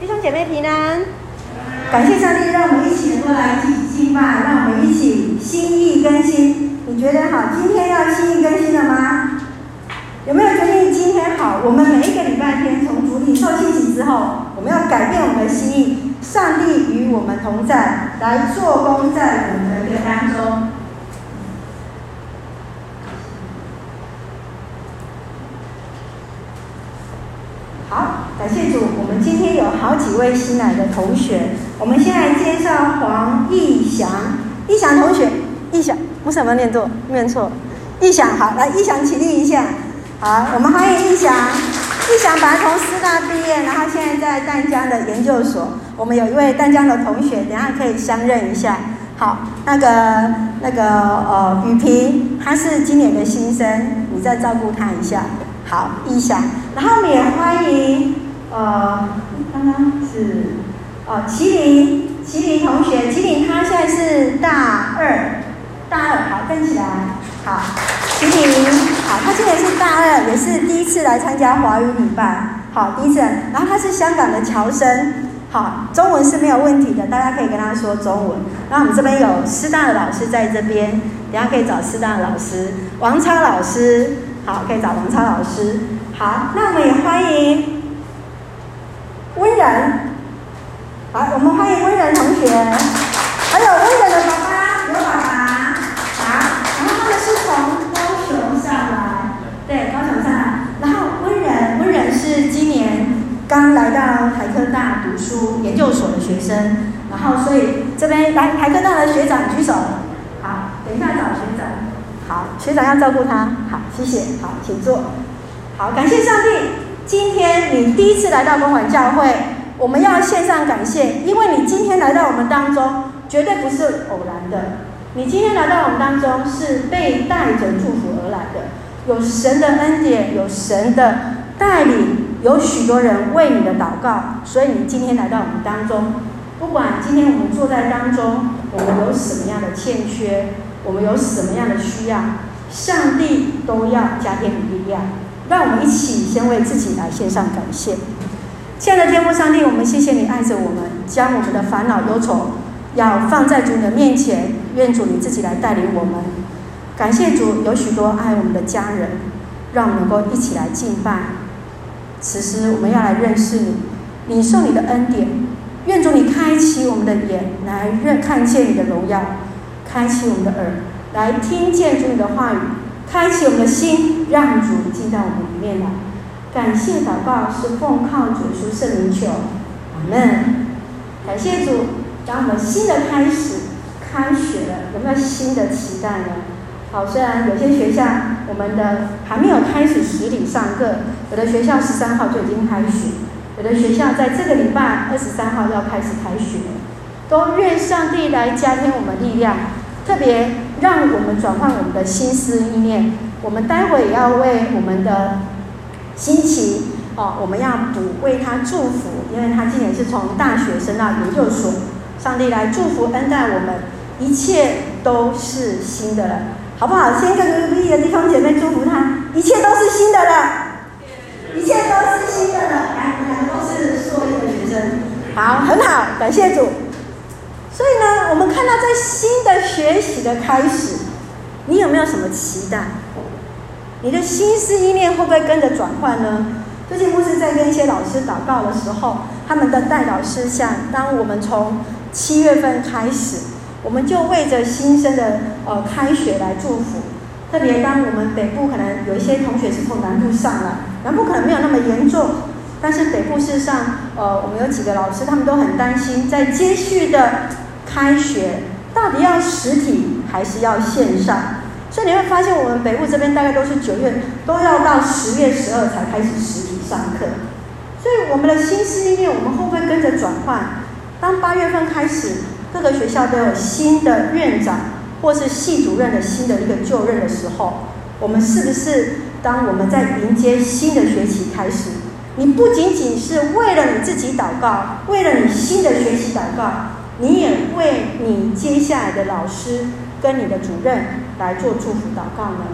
弟兄姐妹平安，感谢上帝让我们一起能够来一起敬拜，让我们一起心意更新。你觉得好？今天要心意更新了吗？有没有决定今天好？我们每一个礼拜天从主领受信息之后，我们要改变我们的心意，上帝与我们同在，来做工在我们的当中。好，感谢主，我今天有好几位新来的同学，我们先来介绍黄义祥，义祥同学，义祥，我什么念错？念错，义祥，好，来，义祥起立一下，好，我们欢迎义祥，义祥本来从师大毕业，然后现在在淡江的研究所，我们有一位淡江的同学，等下可以相认一下，好，那个那个呃雨萍，她是今年的新生，你再照顾她一下。好，义祥，然后我们也欢迎，呃，刚刚是，哦，麒麟，麒麟同学，麒麟他现在是大二，大二，好，站起来，好，麒麟，好，他今年是大二，也是第一次来参加华语礼拜，好，第一次，然后他是香港的侨生，好，中文是没有问题的，大家可以跟他说中文，然后我们这边有师大的老师在这边，等下可以找师大的老师，王超老师。好，可以找王超老师。好，那我们也欢迎温仁。好，我们欢迎温仁同学，还有温仁的爸爸，有爸爸。好，然后他们是从高雄上来，对，高雄上来。然后温仁，温仁是今年刚来到台科大读书研究所的学生。然后，所以这边来台科大的学长举手。好，等一下找学长。好，学长要照顾他。好，谢谢。好，请坐。好，感谢上帝。今天你第一次来到公馆教会，我们要献上感谢，因为你今天来到我们当中，绝对不是偶然的。你今天来到我们当中，是被带着祝福而来的。有神的恩典，有神的带领，有许多人为你的祷告，所以你今天来到我们当中。不管今天我们坐在当中，我们有什么样的欠缺。我们有什么样的需要，上帝都要加添你力量。让我们一起先为自己来献上感谢。亲爱的天父上帝，我们谢谢你爱着我们，将我们的烦恼忧愁要放在主你的面前，愿主你自己来带领我们。感谢主，有许多爱我们的家人，让我们能够一起来敬拜。此时我们要来认识你，领受你的恩典。愿主你开启我们的眼，来认看见你的荣耀。开启我们的耳，来听见主你的话语；开启我们的心，让主进到我们里面来。感谢祷告是奉靠主耶稣圣名求，阿门。感谢主，当我们新的开始开学了，有没有新的期待呢？好，虽然有些学校我们的还没有开始实体上课，有的学校十三号就已经开学，有的学校在这个礼拜二十三号要开始开学，都愿上帝来加添我们力量。特别让我们转换我们的心思意念，我们待会也要为我们的新奇哦，我们要补为他祝福，因为他今年是从大学升到研究所，上帝来祝福恩待我们，一切都是新的了，好不好？先跟隔壁的弟兄姐妹祝福他，一切都是新的了，一切都是新的了，来，我们都是硕一的学生，好，很好，感谢主。所以呢，我们看到在新的学习的开始，你有没有什么期待？你的心思意念会不会跟着转换呢？最近牧师在跟一些老师祷告的时候，他们的代祷事项，当我们从七月份开始，我们就为着新生的呃开学来祝福。特别当我们北部可能有一些同学是从南部上来，南部可能没有那么严重。但是北部事实上，呃，我们有几个老师，他们都很担心，在接续的开学到底要实体还是要线上？所以你会发现，我们北部这边大概都是九月，都要到十月十二才开始实体上课。所以我们的心思意念，我们会不会跟着转换？当八月份开始，各个学校都有新的院长或是系主任的新的一个就任的时候，我们是不是当我们在迎接新的学期开始？你不仅仅是为了你自己祷告，为了你新的学习祷告，你也为你接下来的老师跟你的主任来做祝福祷告呢？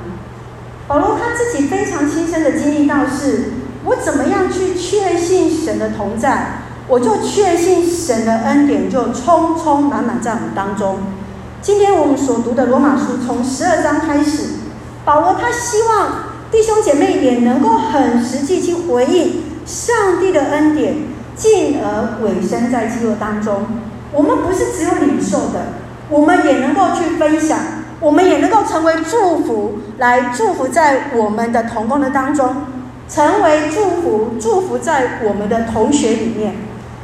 保罗他自己非常亲身的经历到是，我怎么样去确信神的同在？我就确信神的恩典就充充满满在我们当中。今天我们所读的罗马书从十二章开始，保罗他希望弟兄姐妹也能够很实际去回应上帝的恩典，进而委身在基督当中。我们不是只有领受的，我们也能够去分享，我们也能够成为祝福，来祝福在我们的同工的当中，成为祝福，祝福在我们的同学里面。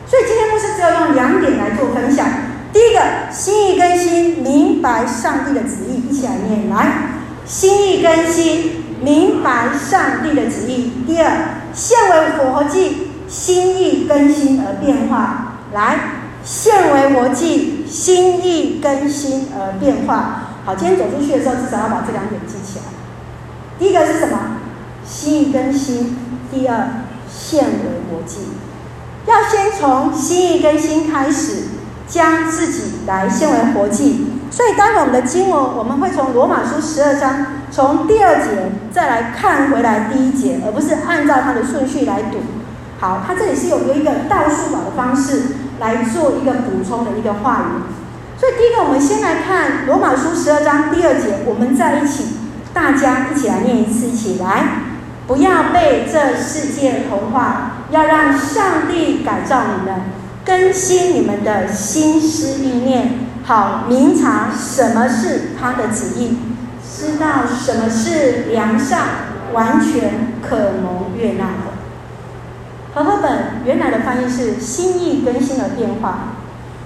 所以今天牧师只有用两点来做分享。第一个，心意更新，明白上帝的旨意，一起来念来。心意更新，明白上帝的旨意。第二，现为火和祭，心意更新而变化。来。现为活祭，心意更新而变化。好，今天走出去的时候，至少要把这两点记起来。第一个是什么？心意更新。第二，现为活祭。要先从心意更新开始，将自己来现为活祭。所以，待会我们的经文，我们会从罗马书十二章，从第二节再来看回来第一节，而不是按照它的顺序来读。好，它这里是有一个倒数法的方式。来做一个补充的一个话语，所以第一个，我们先来看罗马书十二章第二节，我们在一起，大家一起来念一次，一起来，不要被这世界同化，要让上帝改造你们，更新你们的心思意念，好明察什么是他的旨意，知道什么是良善、完全、可蒙悦纳。的。和合本原来的翻译是“心意更新而变化”，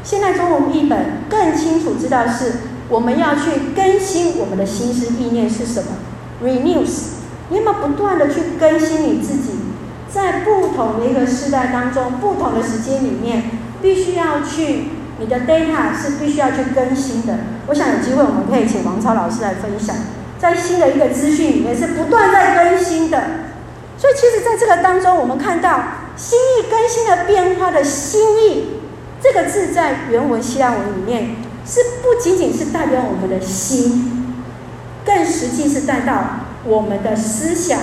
现在中文译本更清楚知道是我们要去更新我们的心思意念是什么？renews，你有没有不断的去更新你自己？在不同的一个时代当中，不同的时间里面，必须要去你的 data 是必须要去更新的。我想有机会我们可以请王超老师来分享，在新的一个资讯里面是不断在更新的。所以，其实在这个当中，我们看到心意更新的变化的心意这个字，在原文希腊文里面是不仅仅是代表我们的心，更实际是带到我们的思想、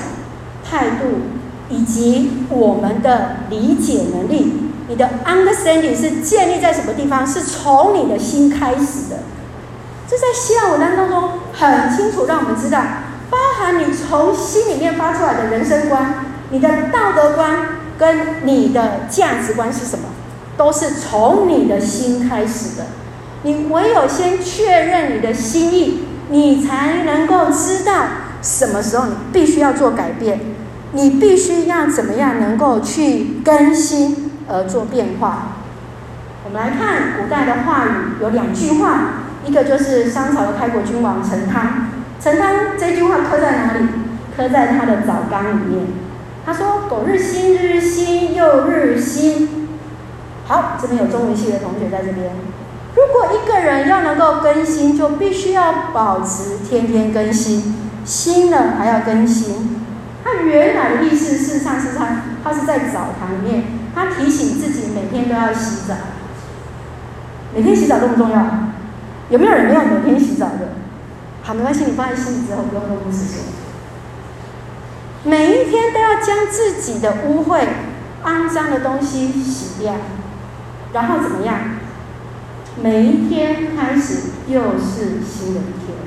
态度以及我们的理解能力。你的 understanding 是建立在什么地方？是从你的心开始的。这在希腊文当中很清楚，让我们知道。包含你从心里面发出来的人生观、你的道德观跟你的价值观是什么，都是从你的心开始的。你唯有先确认你的心意，你才能够知道什么时候你必须要做改变，你必须要怎么样能够去更新而做变化。我们来看古代的话语有两句话，一个就是商朝的开国君王陈汤。陈汤这句话刻在哪里？刻在他的早纲里面。他说：“苟日新，日日新，又日新。”好，这边有中文系的同学在这边。如果一个人要能够更新，就必须要保持天天更新，新了还要更新。他原来的意思是上是他，他是在澡堂里面，他提醒自己每天都要洗澡。每天洗澡重不重要？有没有人没有每天洗澡的？好，没关系，你放在心里之后不用跟牧师说。每一天都要将自己的污秽、肮脏的东西洗掉，然后怎么样？每一天开始又是新的一天。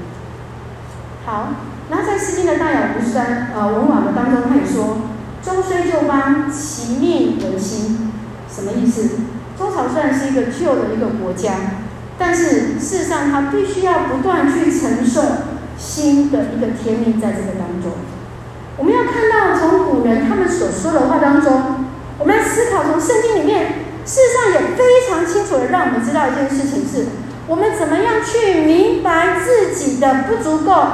好，然后在诗经的大雅无声呃文网的当中，他也说：“周虽旧邦，其命维新。”什么意思？周朝虽然是一个旧的一个国家。但是事实上，他必须要不断去承受新的一个天命，在这个当中，我们要看到从古人他们所说的话当中，我们来思考从圣经里面，事实上也非常清楚的让我们知道一件事情是：我们怎么样去明白自己的不足够，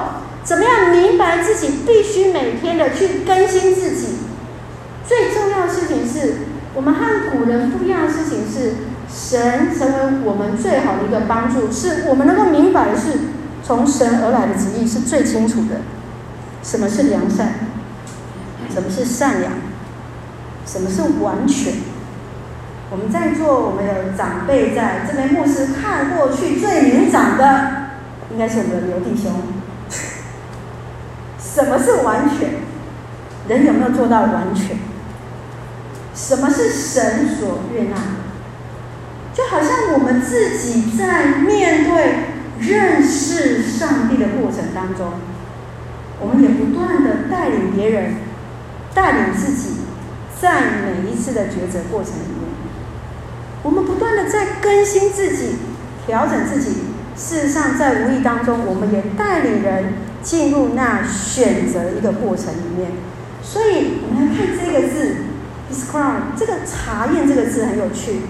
怎么样明白自己必须每天的去更新自己。最重要的事情是我们和古人不一样的事情是。神成为我们最好的一个帮助，是我们能够明白的是，从神而来的旨意是最清楚的。什么是良善？什么是善良？什么是完全？我们在座，我们有长辈在这边，牧师看过去最年长的，应该是我们的刘弟兄。什么是完全？人有没有做到完全？什么是神所悦纳？就好像我们自己在面对认识上帝的过程当中，我们也不断的带领别人，带领自己，在每一次的抉择过程里面，我们不断的在更新自己，调整自己。事实上，在无意当中，我们也带领人进入那选择一个过程里面。所以，我们来看这个字 “describe”，这个查验这个字很有趣。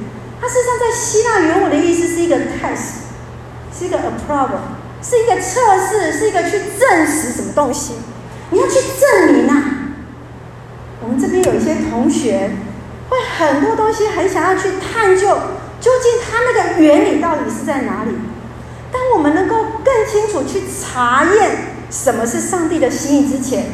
它事实上在希腊原文的意思是一个 test，是一个 approval，是一个测试，是一个去证实什么东西。你要去证明啊！我们这边有一些同学会很多东西很想要去探究，究竟它那个原理到底是在哪里？当我们能够更清楚去查验什么是上帝的心意之前，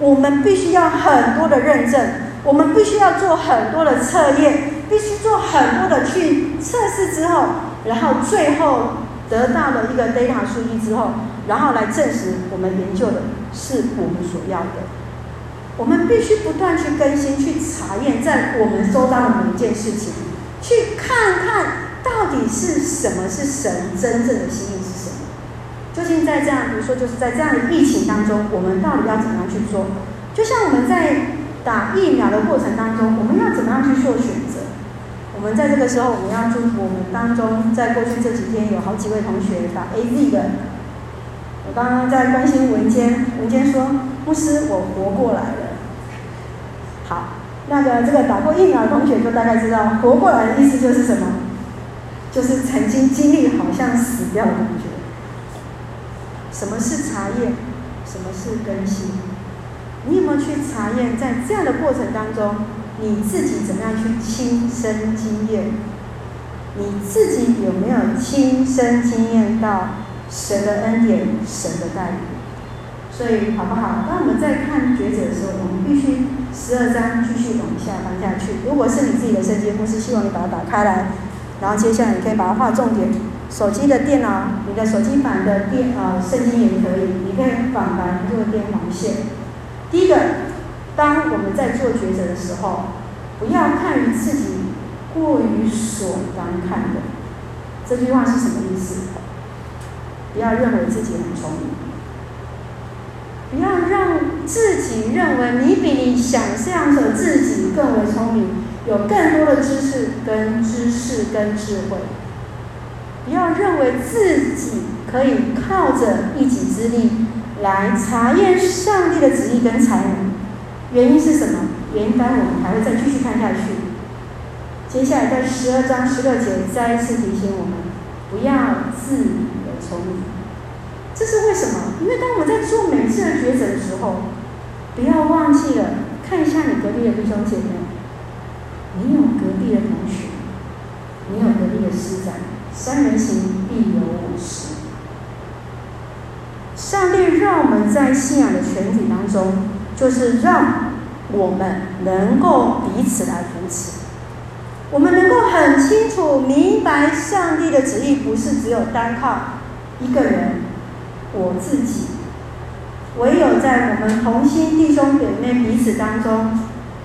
我们必须要很多的认证，我们必须要做很多的测验，必须做很多的去测试之后，然后最后得到了一个 data 数据之后，然后来证实我们研究的是我们所要的。我们必须不断去更新、去查验，在我们收到的每一件事情，去看看。到底是什么？是神真正的心意是什么？究竟在这样，比如说，就是在这样的疫情当中，我们到底要怎么样去做？就像我们在打疫苗的过程当中，我们要怎么样去做选？我们在这个时候，我们要祝福我们当中，在过去这几天有好几位同学打 AZ 的。我刚刚在关心文坚，文坚说：“牧师，我活过来了。”好，那个这个打过疫苗的同学就大概知道，活过来的意思就是什么？就是曾经经历好像死掉的感觉。什么是查验？什么是更新？你有没有去查验？在这样的过程当中，你自己怎么样去亲身经验？你自己有没有亲身经验到神的恩典、神的带领？所以好不好？当我们在看抉择的时候，我们必须十二章继续往下翻下去。如果是你自己的圣经，或是希望你把它打开来。然后接下来你可以把它画重点，手机的电脑，你的手机版的电啊圣经也可以，你可以反白这个电黄线。第一个，当我们在做抉择的时候，不要看于自己过于所当看的。这句话是什么意思？不要认为自己很聪明，不要让自己认为你比你想象的自己更为聪明。有更多的知识跟知识跟智慧，不要认为自己可以靠着一己之力来查验上帝的旨意跟才能。原因是什么？原因待会我们还会再继续看下去。接下来在十二章十六节再一次提醒我们，不要自以为聪明。这是为什么？因为当我们在做每次的抉择的时候，不要忘记了看一下你隔壁的弟兄姐妹。你有隔壁的同学，你有隔壁的师长，三人行必有我师。上帝让我们在信仰的全体当中，就是让我们能够彼此来扶持，我们能够很清楚明白上帝的旨意，不是只有单靠一个人，我自己，唯有在我们同心弟兄姐妹彼此当中。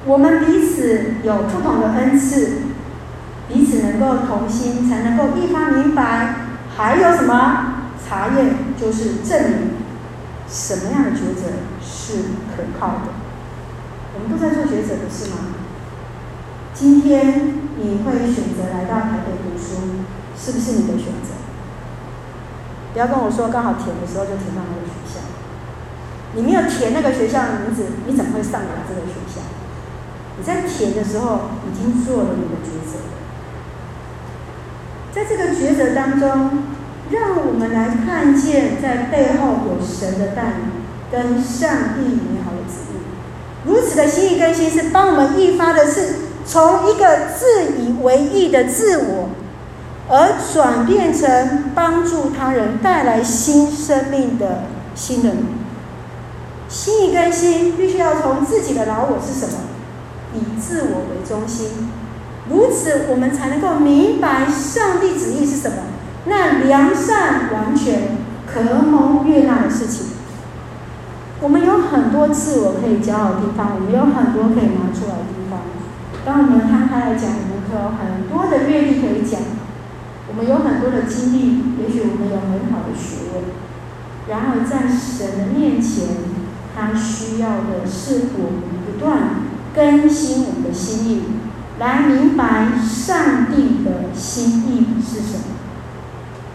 我们彼此有不同的恩赐，彼此能够同心，才能够一发明白。还有什么查验？就是证明什么样的抉择是可靠的。我们都在做抉择，不是吗？今天你会选择来到台北读书，是不是你的选择？不要跟我说刚好填的时候就填到那个学校，你没有填那个学校的名字，你怎么会上来这个学校？你在填的时候已经做了你的抉择，在这个抉择当中，让我们来看见在背后有神的带领跟上帝美好的旨意。如此的心意更新是帮我们一发的是从一个自以为义的自我，而转变成帮助他人带来新生命的新人。心意更新必须要从自己的老我是什么？以自我为中心，如此我们才能够明白上帝旨意是什么。那良善、完全、可蒙悦纳的事情，我们有很多自我可以骄傲的地方，我们有很多可以拿出来的地方。当我们摊开来讲，我们可有很多的阅历可以讲，我们有很多的经历，也许我们有很好的学问。然而在神的面前，他需要的是我们不断更新我们的心意，来明白上帝的心意是什么。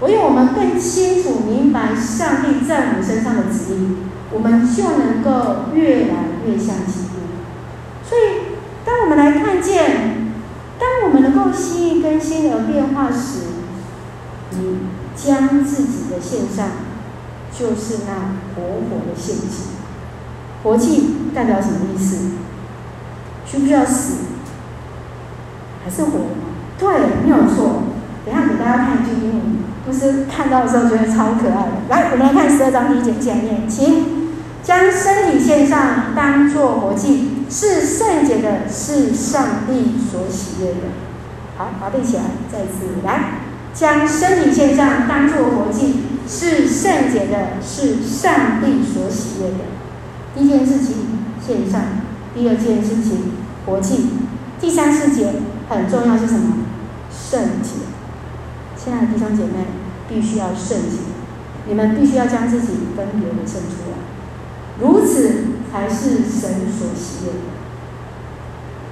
唯有我们更清楚明白上帝在我们身上的旨意，我们就能够越来越像基督。所以，当我们来看见，当我们能够心意更新而变化时，你将自己的献上，就是那活活的献祭。活祭代表什么意思？需不需要死？还是活？对，没有错。大家看一句英文，不是看到的时候觉得超可爱的。来，我们来看十二章第一节前面，请将身体献上，当作活祭，是圣洁的，是上帝所喜悦的。好，把背起来，再次来，将身体献上，当作活祭，是圣洁的，是上帝所喜悦的。第一件事情献上，第二件事情活祭，第三四节很重要是什么？圣洁。亲爱的弟兄姐妹，必须要圣洁，你们必须要将自己分别的圣出来，如此才是神所喜悦的。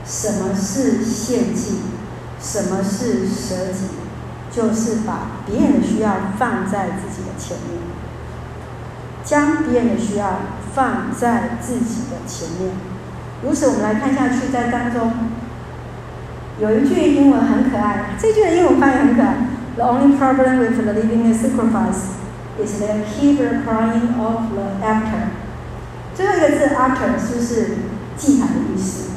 什么是献祭？什么是舍己？就是把别人的需要放在自己的前面，将别人的需要放在自己的前面。如此，我们来看下去，在当中有一句英文很可爱，这句的英文翻译很可爱。The only problem with the living sacrifice is the keep crying of the altar。最后一个字 altar 就是祭坛的意思。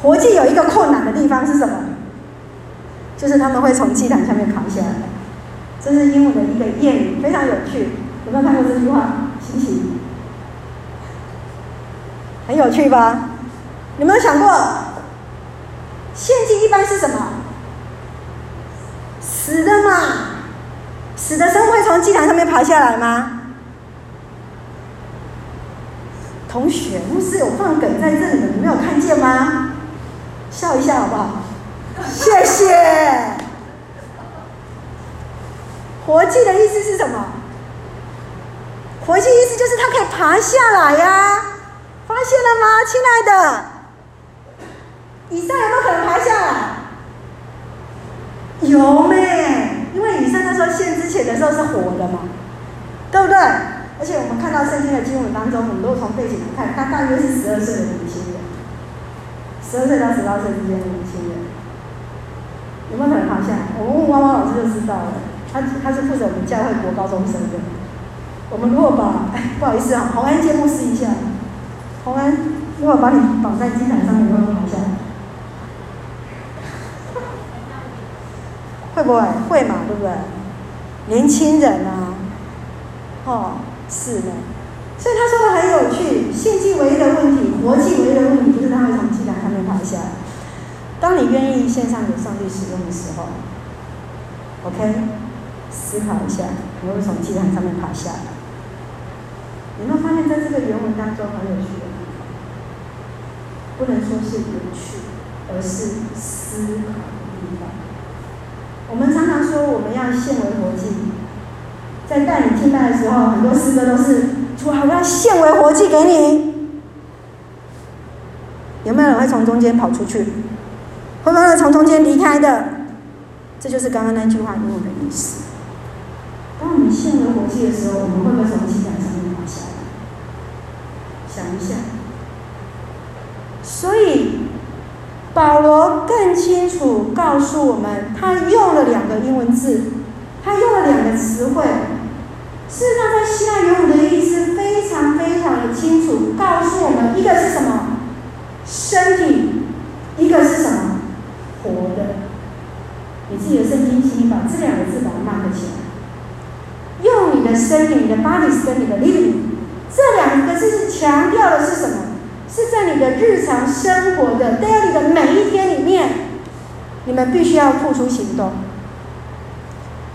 活祭有一个困难的地方是什么？就是他们会从祭坛下面扛下来。这是英文的一个谚语，非常有趣。有没有看过这句话？稀奇，很有趣吧？有没有想过，献祭一般是什么？死的嘛，死的生物会从祭坛上面爬下来吗？同学，牧师有放梗在这里的，你没有看见吗？笑一下好不好？谢谢。活祭的意思是什么？活祭意思就是它可以爬下来呀、发现了吗，亲爱的？以上有没有可能爬下来？有咩？因为以上那时候献之前的时候是活的嘛，对不对？而且我们看到圣经的经文当中，我们都从背景来看，他大约是十二岁的年轻人，十二岁到十八岁之间的年轻人，有没有可能爬下？我们问汪汪老师就知道了，他他是负责我们教会国高中生的。我们如果把，哎，不好意思啊，洪安节目试一下，洪安，如果把你绑在祭坛上面，你会不会爬下来？会不会？会嘛，对不对？年轻人啊，哦，是的。所以他说的很有趣，献祭唯一的问题，活祭唯一的问题，就是他会从祭坛上面爬下来。当你愿意献上给上帝使用的时候，OK，思考一下，你会从祭坛上面爬下来。有没有发现，在这个原文当中很有趣的地方？不能说是有趣，而是思考的地方。我们常常说我们要献为活祭，在带领敬拜的时候，很多诗歌都是主啊，我要献为活祭给你。有没有人会从中间跑出去？会不会从中间离开的？这就是刚刚那句话英文的意思。当我们献为活祭的时候，我们会不会从祭坛上面跑下来？想一下。所以。保罗更清楚告诉我们，他用了两个英文字，他用了两个词汇。事实上，在希腊原文的意思非常非常的清楚，告诉我们一个是什么身体，一个是什么活的。你自己的圣经，请你把这两个字把它 mark 起来。用你的身体，你的 body 跟你的 living，这两个字是强调的是什么？是在你的日常生活的 daily 的每一天里面，你们必须要付出行动。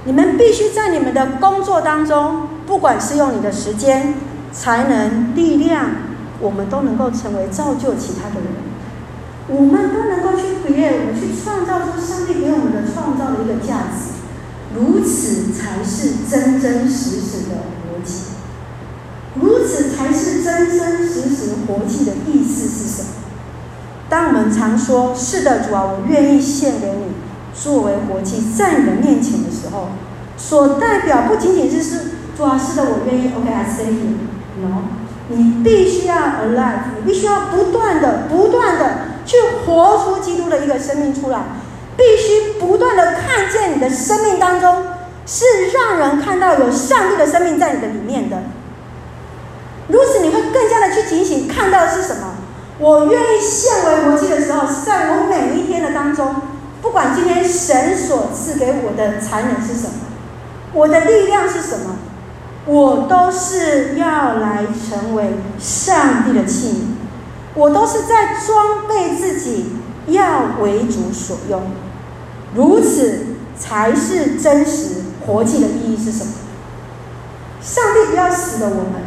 你们必须在你们的工作当中，不管是用你的时间、才能、力量，我们都能够成为造就其他的人。我们都能够去 create，我们去创造出上帝给我们的创造的一个价值，如此才是真真实实的。如此才是真真实实活祭的意思是什么？当我们常说“是的，主啊，我愿意献给你作为活祭，在你的面前的时候”，所代表不仅仅是是主啊，是的，我愿意。OK，I say it，no，你必须要 alive，你必须要不断的、不断的。去活出基督的一个生命出来，必须不断的看见你的生命当中是让人看到有上帝的生命在你的里面的。去警醒，看到的是什么？我愿意献为活祭的时候，是在我每一天的当中，不管今天神所赐给我的才能是什么，我的力量是什么，我都是要来成为上帝的器皿。我都是在装备自己，要为主所用，如此才是真实活祭的意义是什么？上帝不要死的我们，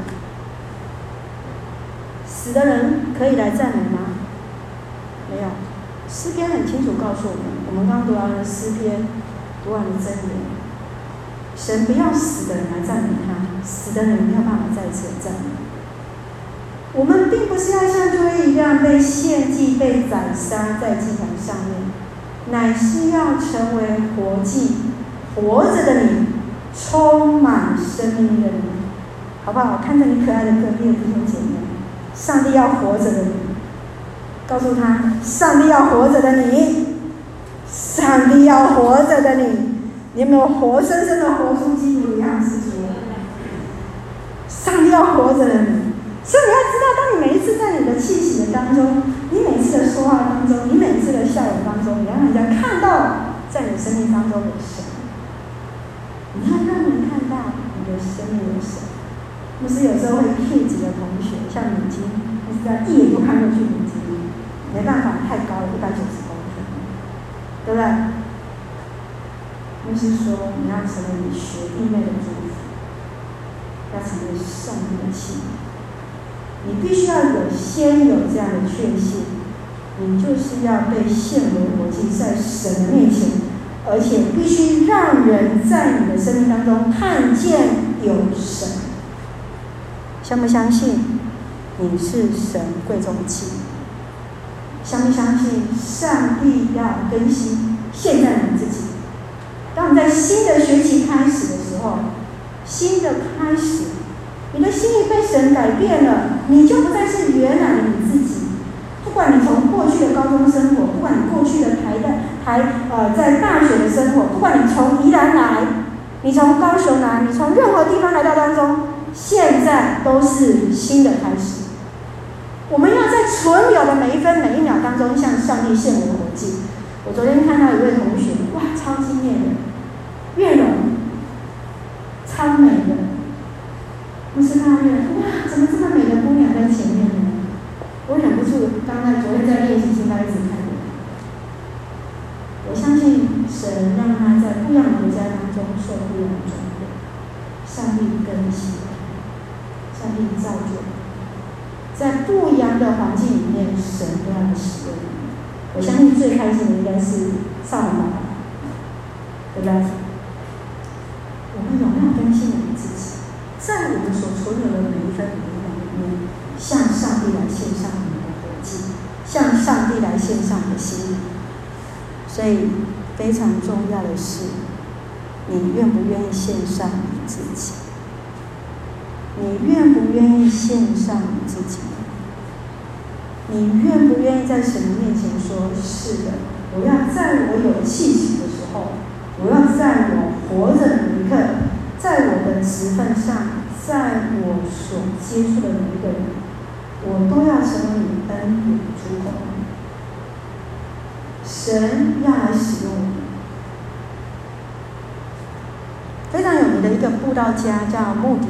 死的人可以来赞美吗？没有，诗篇很清楚告诉我们，我们刚读完了诗篇，读完了箴言，神不要死的人来赞美他，死的人没有办法再次赞美。我们并不是要像旧约一样被献祭、被宰杀在祭坛上面，乃是要成为活祭，活着的你，充满生命的你，好不好？看着你可爱的隔壁的弟兄姐妹，上帝要活着的你，告诉他，上帝要活着的你，上帝要活着的你，你有没有活生生的活出基督的样式出来？上帝要活着的你。所以你要知道，当你每一次在你的气息的当中，你每次的说话当中，你每次的笑容当中，你让人家看到在你生命当中有神。你要让人看到你的生命有神。不是有时候会 Q 几个同学，像你今天，你是在一眼就看过去，眼睛没办法，太高了，一百九十公分，对不对？不是说你要成为你学弟妹的祝福，要成为上帝的器皿。你必须要有先有这样的确信，你就是要被现为活祭在神的面前，而且必须让人在你的生命当中看见有神。相不相信你是神贵重的器？相不相信上帝要更新现在你自己？当你在新的学期开始的时候，新的开始。你的心意被神改变了，你就不再是原来的你自己。不管你从过去的高中生活，不管你过去的台大台呃在大学的生活，不管你从宜兰来，你从高雄来，你从任何地方来到当中，现在都是新的开始。我们要在存有的每一分每一秒当中，向上帝献我的活祭。我昨天看到一位同学，哇，超惊艳的，面容超美的。不是他面，哇，怎么这么美的姑娘在前面呢？我忍不住，刚才昨天在练习，现在一直看。我相信神让他在不一样的国家当中受不一样的装备，上帝更新，上帝造就，在不一样的环境里面，神都要使用。我相信最开心的应该是少年爸爸，对不对？我们有没有更新我们自己？在我们所存有的每一分每一秒里面，向上帝来献上我们的活祭，向上帝来献上你的心意。所以非常重要的是，你愿不愿意献上你自己？你愿不愿意献上你自己？你愿不愿意在神的面前说：“是的，我要在我有气息的时候，我要在我活着的一刻。”在我的职份上，在我所接触的每一个人，我都要成为你恩典的出口。神要来使用我。非常有名的一个布道家叫穆迪，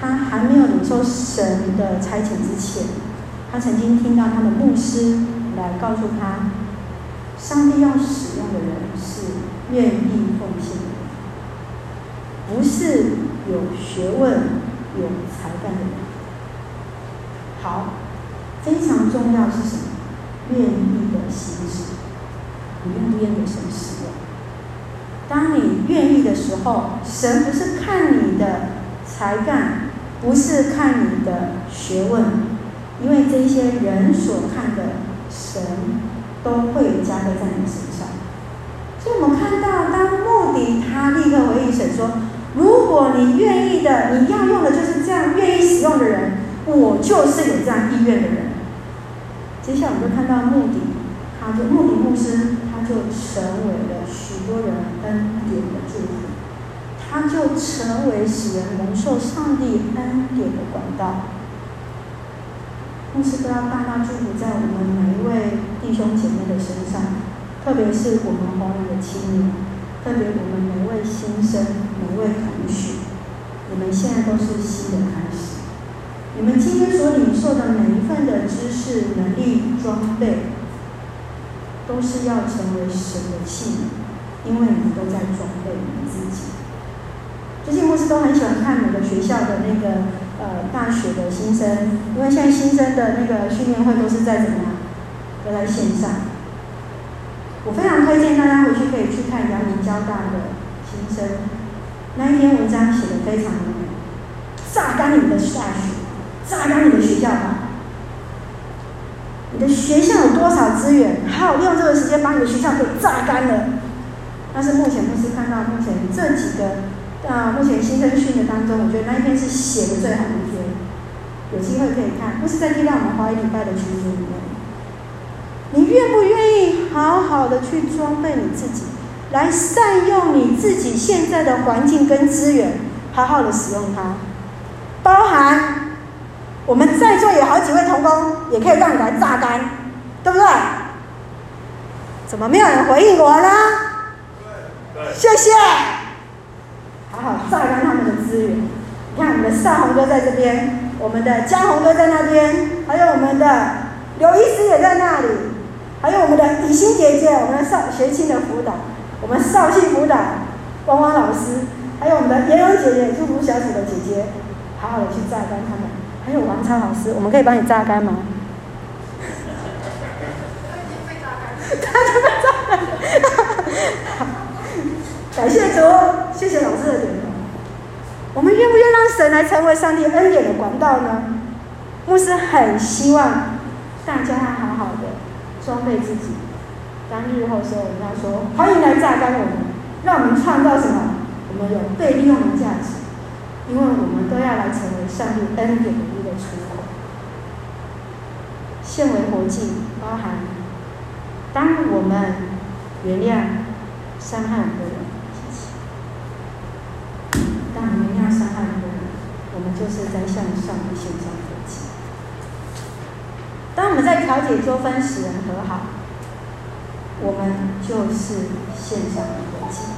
他还没有领受神的差遣之前，他曾经听到他的牧师来告诉他，上帝要使用的人是愿意奉献的。不是有学问、有才干的人。好，非常重要是什么？愿意的心志，你愿不愿意神使用？当你愿意的时候，神不是看你的才干，不是看你的学问，因为这些人所看的神都会加倍在你身上。所以我们看到，当目的他立刻回应神说：“如果你愿意的，你要用的就是这样愿意使用的人，我就是有这样意愿的人。”接下来我们就看到目的，他就目的牧师，他就成为了许多人恩典的祝他就成为使人蒙受上帝恩典的管道。牧师都要大大祝福在我们每一位弟兄姐妹的身上，特别是我们华人的青年，特别我们每位新生、每位同学，你们现在都是新的开始。你们今天所领受的每一份的知识、能力、装备，都是要成为神的器皿，因为你们都在装备你们自己。最近牧师都很喜欢看每个学校的那个呃大学的新生，因为现在新生的那个训练会都是在怎么样？都在线上。我非常推荐大家回去可以去看阳明交大的新生，那一篇文章写的非常的美，榨干你们的大学。榨干你的学校吧！你的学校有多少资源？好，利用这个时间把你的学校给榨干了。但是目前牧师看到目前这几个啊，目前新生训的当中，我觉得那一篇是写的最好的一篇。有机会可以看，不是在地让我们花一礼拜的群组里面。你愿不愿意好好的去装备你自己，来善用你自己现在的环境跟资源，好好的使用它，包含。我们在座有好几位同工，也可以让你来榨干，对不对？怎么没有人回应我呢？谢谢。好好榨干他们的资源。你看，我们的少红哥在这边，我们的江宏哥在那边，还有我们的刘医师也在那里，还有我们的李欣姐姐，我们的少学青的辅导，我们少庆辅导汪汪老师，还有我们的妍蓉姐姐，祝福小组的姐姐，好好的去榨干他们。还有王超老师，我们可以帮你榨干吗？他就被榨干了。感谢主，谢谢老师的点头。我们愿不愿让神来成为上帝恩典的管道呢？牧师很希望大家好好的装备自己。当日后说，我们要说欢迎来榨干我们，让我们创造什么？我们有被利用的价值。因为我们都要来成为上帝恩典的一个出口，现为活祭，包含当我们原谅伤害我们的人，我们原谅伤害我们，我们就是在向上帝献上活祭。当我们在调解纠纷，使人和好，我们就是献上活祭。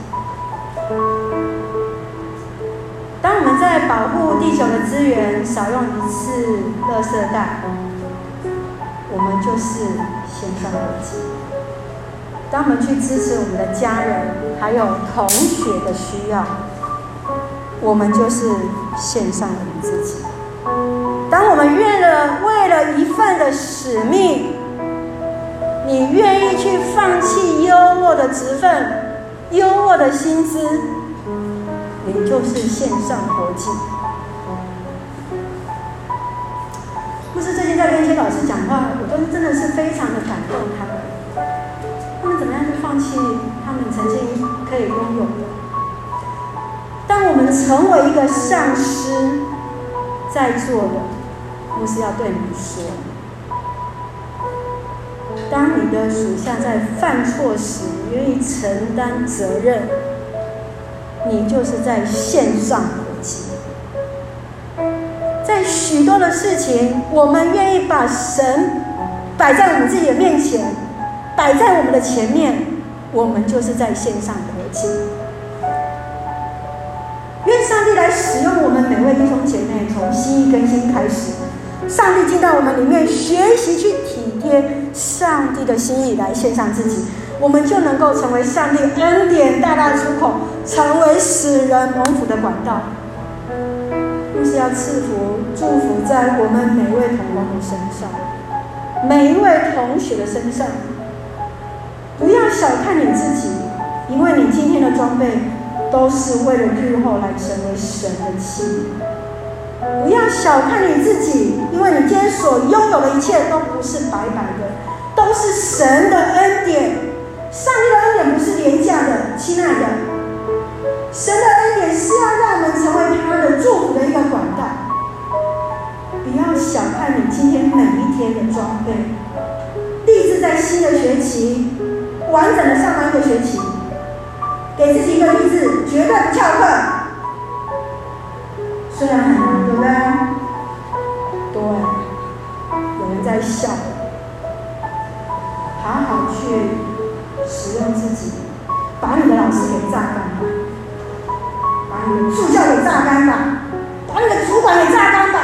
当我们在保护地球的资源，少用一次垃圾袋，我们就是献上活祭。当我们去支持我们的家人还有同学的需要，我们就是献上我们自己。当我们愿了为了一份的使命，你愿意去放弃优渥的职分、优渥的薪资。你就是献上国际。不是最近在跟一些老师讲话，我都真的是非常的感动他们。他们怎么样去放弃他们曾经可以拥有的？当我们成为一个上师，在座的，牧师要对你们说：当你的属下在犯错时，愿意承担责任。你就是在线上活祭，在许多的事情，我们愿意把神摆在我们自己的面前，摆在我们的前面，我们就是在线上活祭。来使用我们每位弟兄姐妹，从心意更新开始，上帝进到我们里面，学习去体贴上帝的心意，来献上自己。我们就能够成为上帝恩典大大出口，成为使人蒙福的管道。就是要赐福、祝福在我们每位同工的身上。每一位同学的身上。不要小看你自己，因为你今天的装备都是为了日后来成为神的器皿。不要小看你自己，因为你今天所拥有的一切都不是白白的，都是神的恩典。上帝的恩典不是廉价的，亲爱的，神的恩典是要让我们成为他的祝福的一个管道。不要小看你今天每一天的装备，立志在新的学期。完整的上完一个学期，给自己一个励志，绝对不翘课。虽然很难，对不对？对，有人在笑。好好去使用自己，把你的老师给榨干吧，把你的助教给榨干吧，把你的主管给榨干吧。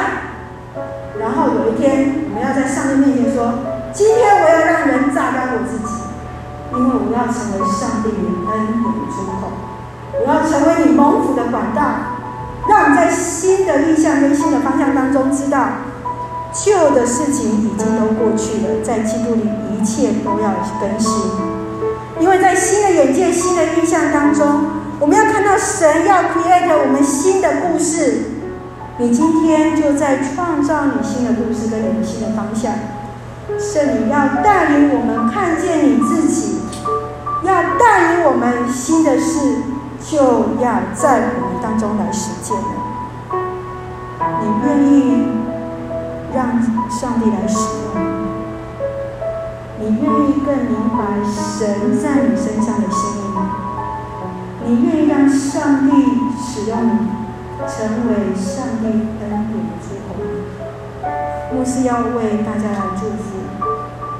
然后有一天，我们要在上帝面前说：今天我要让人榨干我自己。因为我要成为上帝的恩典的出口，我要成为你蒙福的管道，让你在新的意象跟新的方向当中知道，旧的事情已经都过去了，在基督里一切都要更新。因为在新的眼界、新的意象当中，我们要看到神要 create 我们新的故事。你今天就在创造你新的故事跟你的新的方向。圣灵要带领我们看见你自己。要带领我们新的事，就要在我们当中来实践了。你愿意让上帝来使用你？你愿意更明白神在你身上的心意吗？你愿意让上帝使用你，成为上帝恩典的出口吗？牧师要为大家来，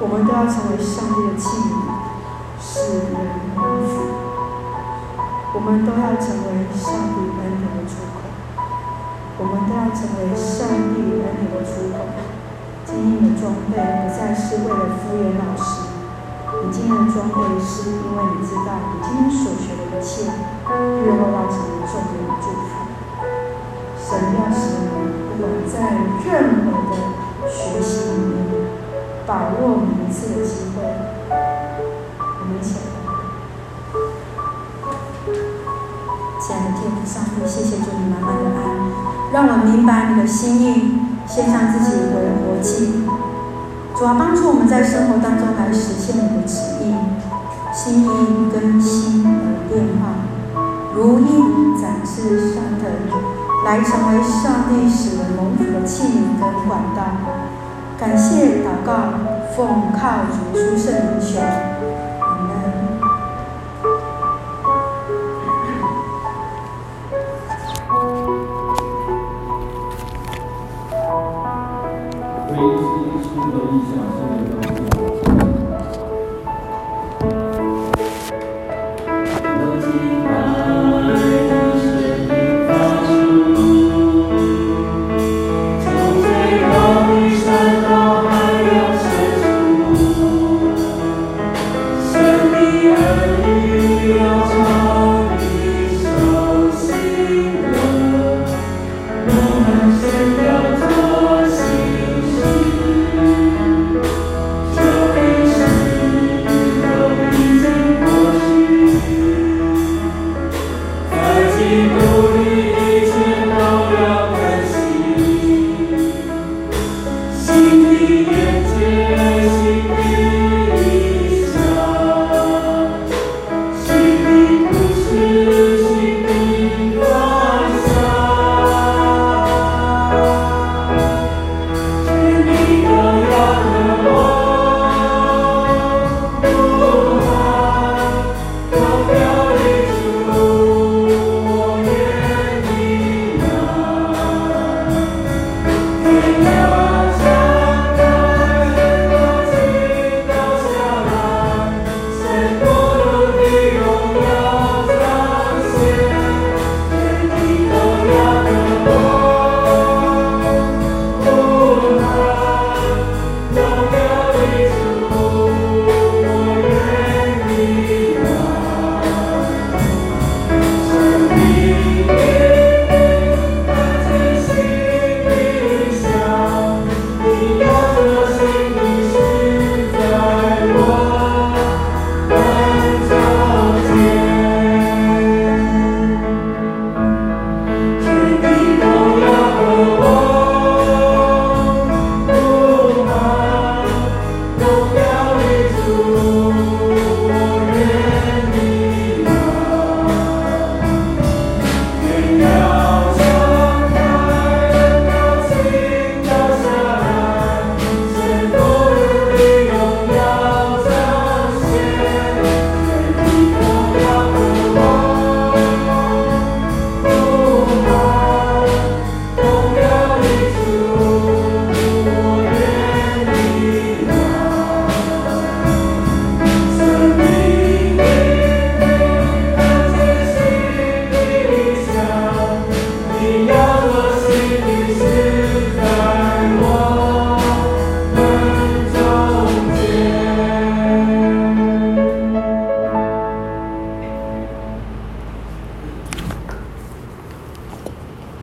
我们都要成为上帝的器皿。使人蒙福，我们都要成为上帝恩典的出口。我们都要成为上帝恩典的出口。今天的装备不再是为了敷衍老师，你今天的装备是因为你知道你今天所学的一切，日后要成为众人的祝福。神要使你不管在任何的学习里面，把握每一次的机会。我们一起来亲爱的天父上帝，谢谢主你满满的爱，让我明白你的心意，献上自己为活祭。主啊，帮助我们在生活当中来实现你的旨意，心意更新而变化，如鹰展翅上腾，来成为上帝使人蒙福的器皿跟管道。感谢祷告，奉靠主出圣名求。